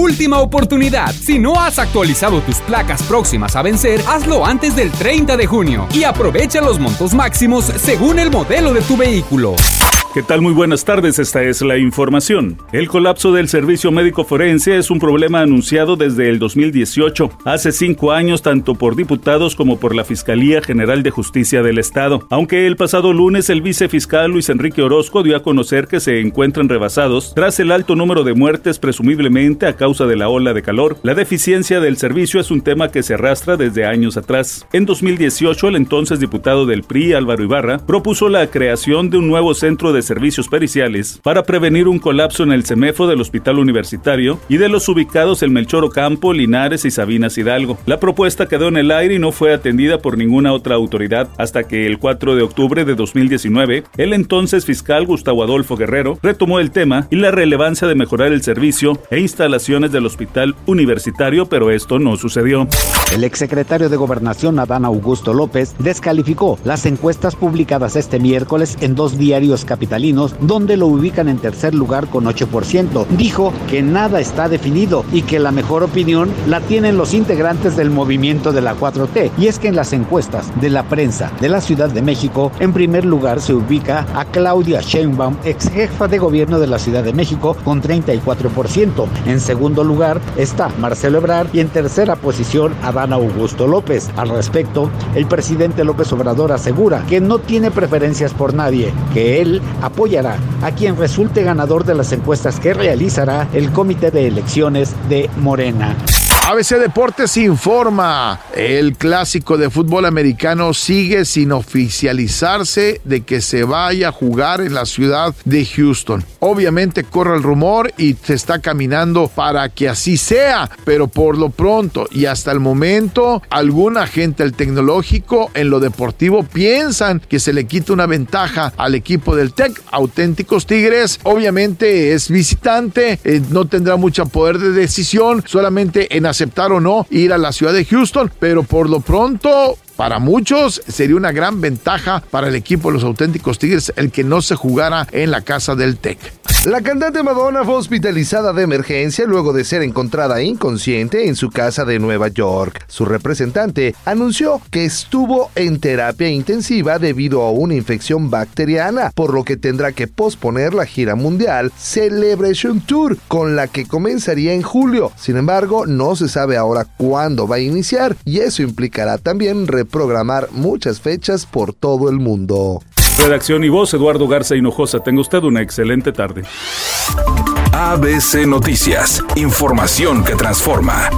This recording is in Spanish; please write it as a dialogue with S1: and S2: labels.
S1: Última oportunidad. Si no has actualizado tus placas próximas a vencer, hazlo antes del 30 de junio y aprovecha los montos máximos según el modelo de tu vehículo.
S2: ¿Qué tal? Muy buenas tardes, esta es la información. El colapso del servicio médico forense es un problema anunciado desde el 2018, hace cinco años tanto por diputados como por la Fiscalía General de Justicia del Estado. Aunque el pasado lunes el vicefiscal Luis Enrique Orozco dio a conocer que se encuentran rebasados tras el alto número de muertes presumiblemente a causa de la ola de calor, la deficiencia del servicio es un tema que se arrastra desde años atrás. En 2018 el entonces diputado del PRI Álvaro Ibarra propuso la creación de un nuevo centro de servicios periciales para prevenir un colapso en el CEMEFO del Hospital Universitario y de los ubicados en Melchor Ocampo, Linares y Sabinas Hidalgo. La propuesta quedó en el aire y no fue atendida por ninguna otra autoridad hasta que el 4 de octubre de 2019 el entonces fiscal Gustavo Adolfo Guerrero retomó el tema y la relevancia de mejorar el servicio e del Hospital Universitario, pero esto no sucedió.
S3: El exsecretario de Gobernación Adán Augusto López descalificó las encuestas publicadas este miércoles en dos diarios capitales donde lo ubican en tercer lugar con 8%. Dijo que nada está definido y que la mejor opinión la tienen los integrantes del movimiento de la 4T. Y es que en las encuestas de la prensa de la Ciudad de México, en primer lugar se ubica a Claudia Sheinbaum, ex jefa de gobierno de la Ciudad de México, con 34%. En segundo lugar está Marcelo Ebrard y en tercera posición Adán Augusto López. Al respecto, el presidente López Obrador asegura que no tiene preferencias por nadie, que él apoyará a quien resulte ganador de las encuestas que realizará el Comité de Elecciones de Morena.
S4: ABC Deportes informa, el clásico de fútbol americano sigue sin oficializarse de que se vaya a jugar en la ciudad de Houston. Obviamente corre el rumor y se está caminando para que así sea, pero por lo pronto y hasta el momento, algún agente del tecnológico en lo deportivo piensan que se le quita una ventaja al equipo del Tech, auténticos Tigres. Obviamente es visitante, eh, no tendrá mucho poder de decisión, solamente en hacer aceptar o no ir a la ciudad de Houston, pero por lo pronto para muchos sería una gran ventaja para el equipo de los auténticos Tigres el que no se jugara en la casa del Tec.
S5: La cantante Madonna fue hospitalizada de emergencia luego de ser encontrada inconsciente en su casa de Nueva York. Su representante anunció que estuvo en terapia intensiva debido a una infección bacteriana, por lo que tendrá que posponer la gira mundial Celebration Tour, con la que comenzaría en julio. Sin embargo, no se sabe ahora cuándo va a iniciar y eso implicará también reprogramar muchas fechas por todo el mundo.
S2: Redacción y voz, Eduardo Garza Hinojosa. Tenga usted una excelente tarde.
S6: ABC Noticias, información que transforma.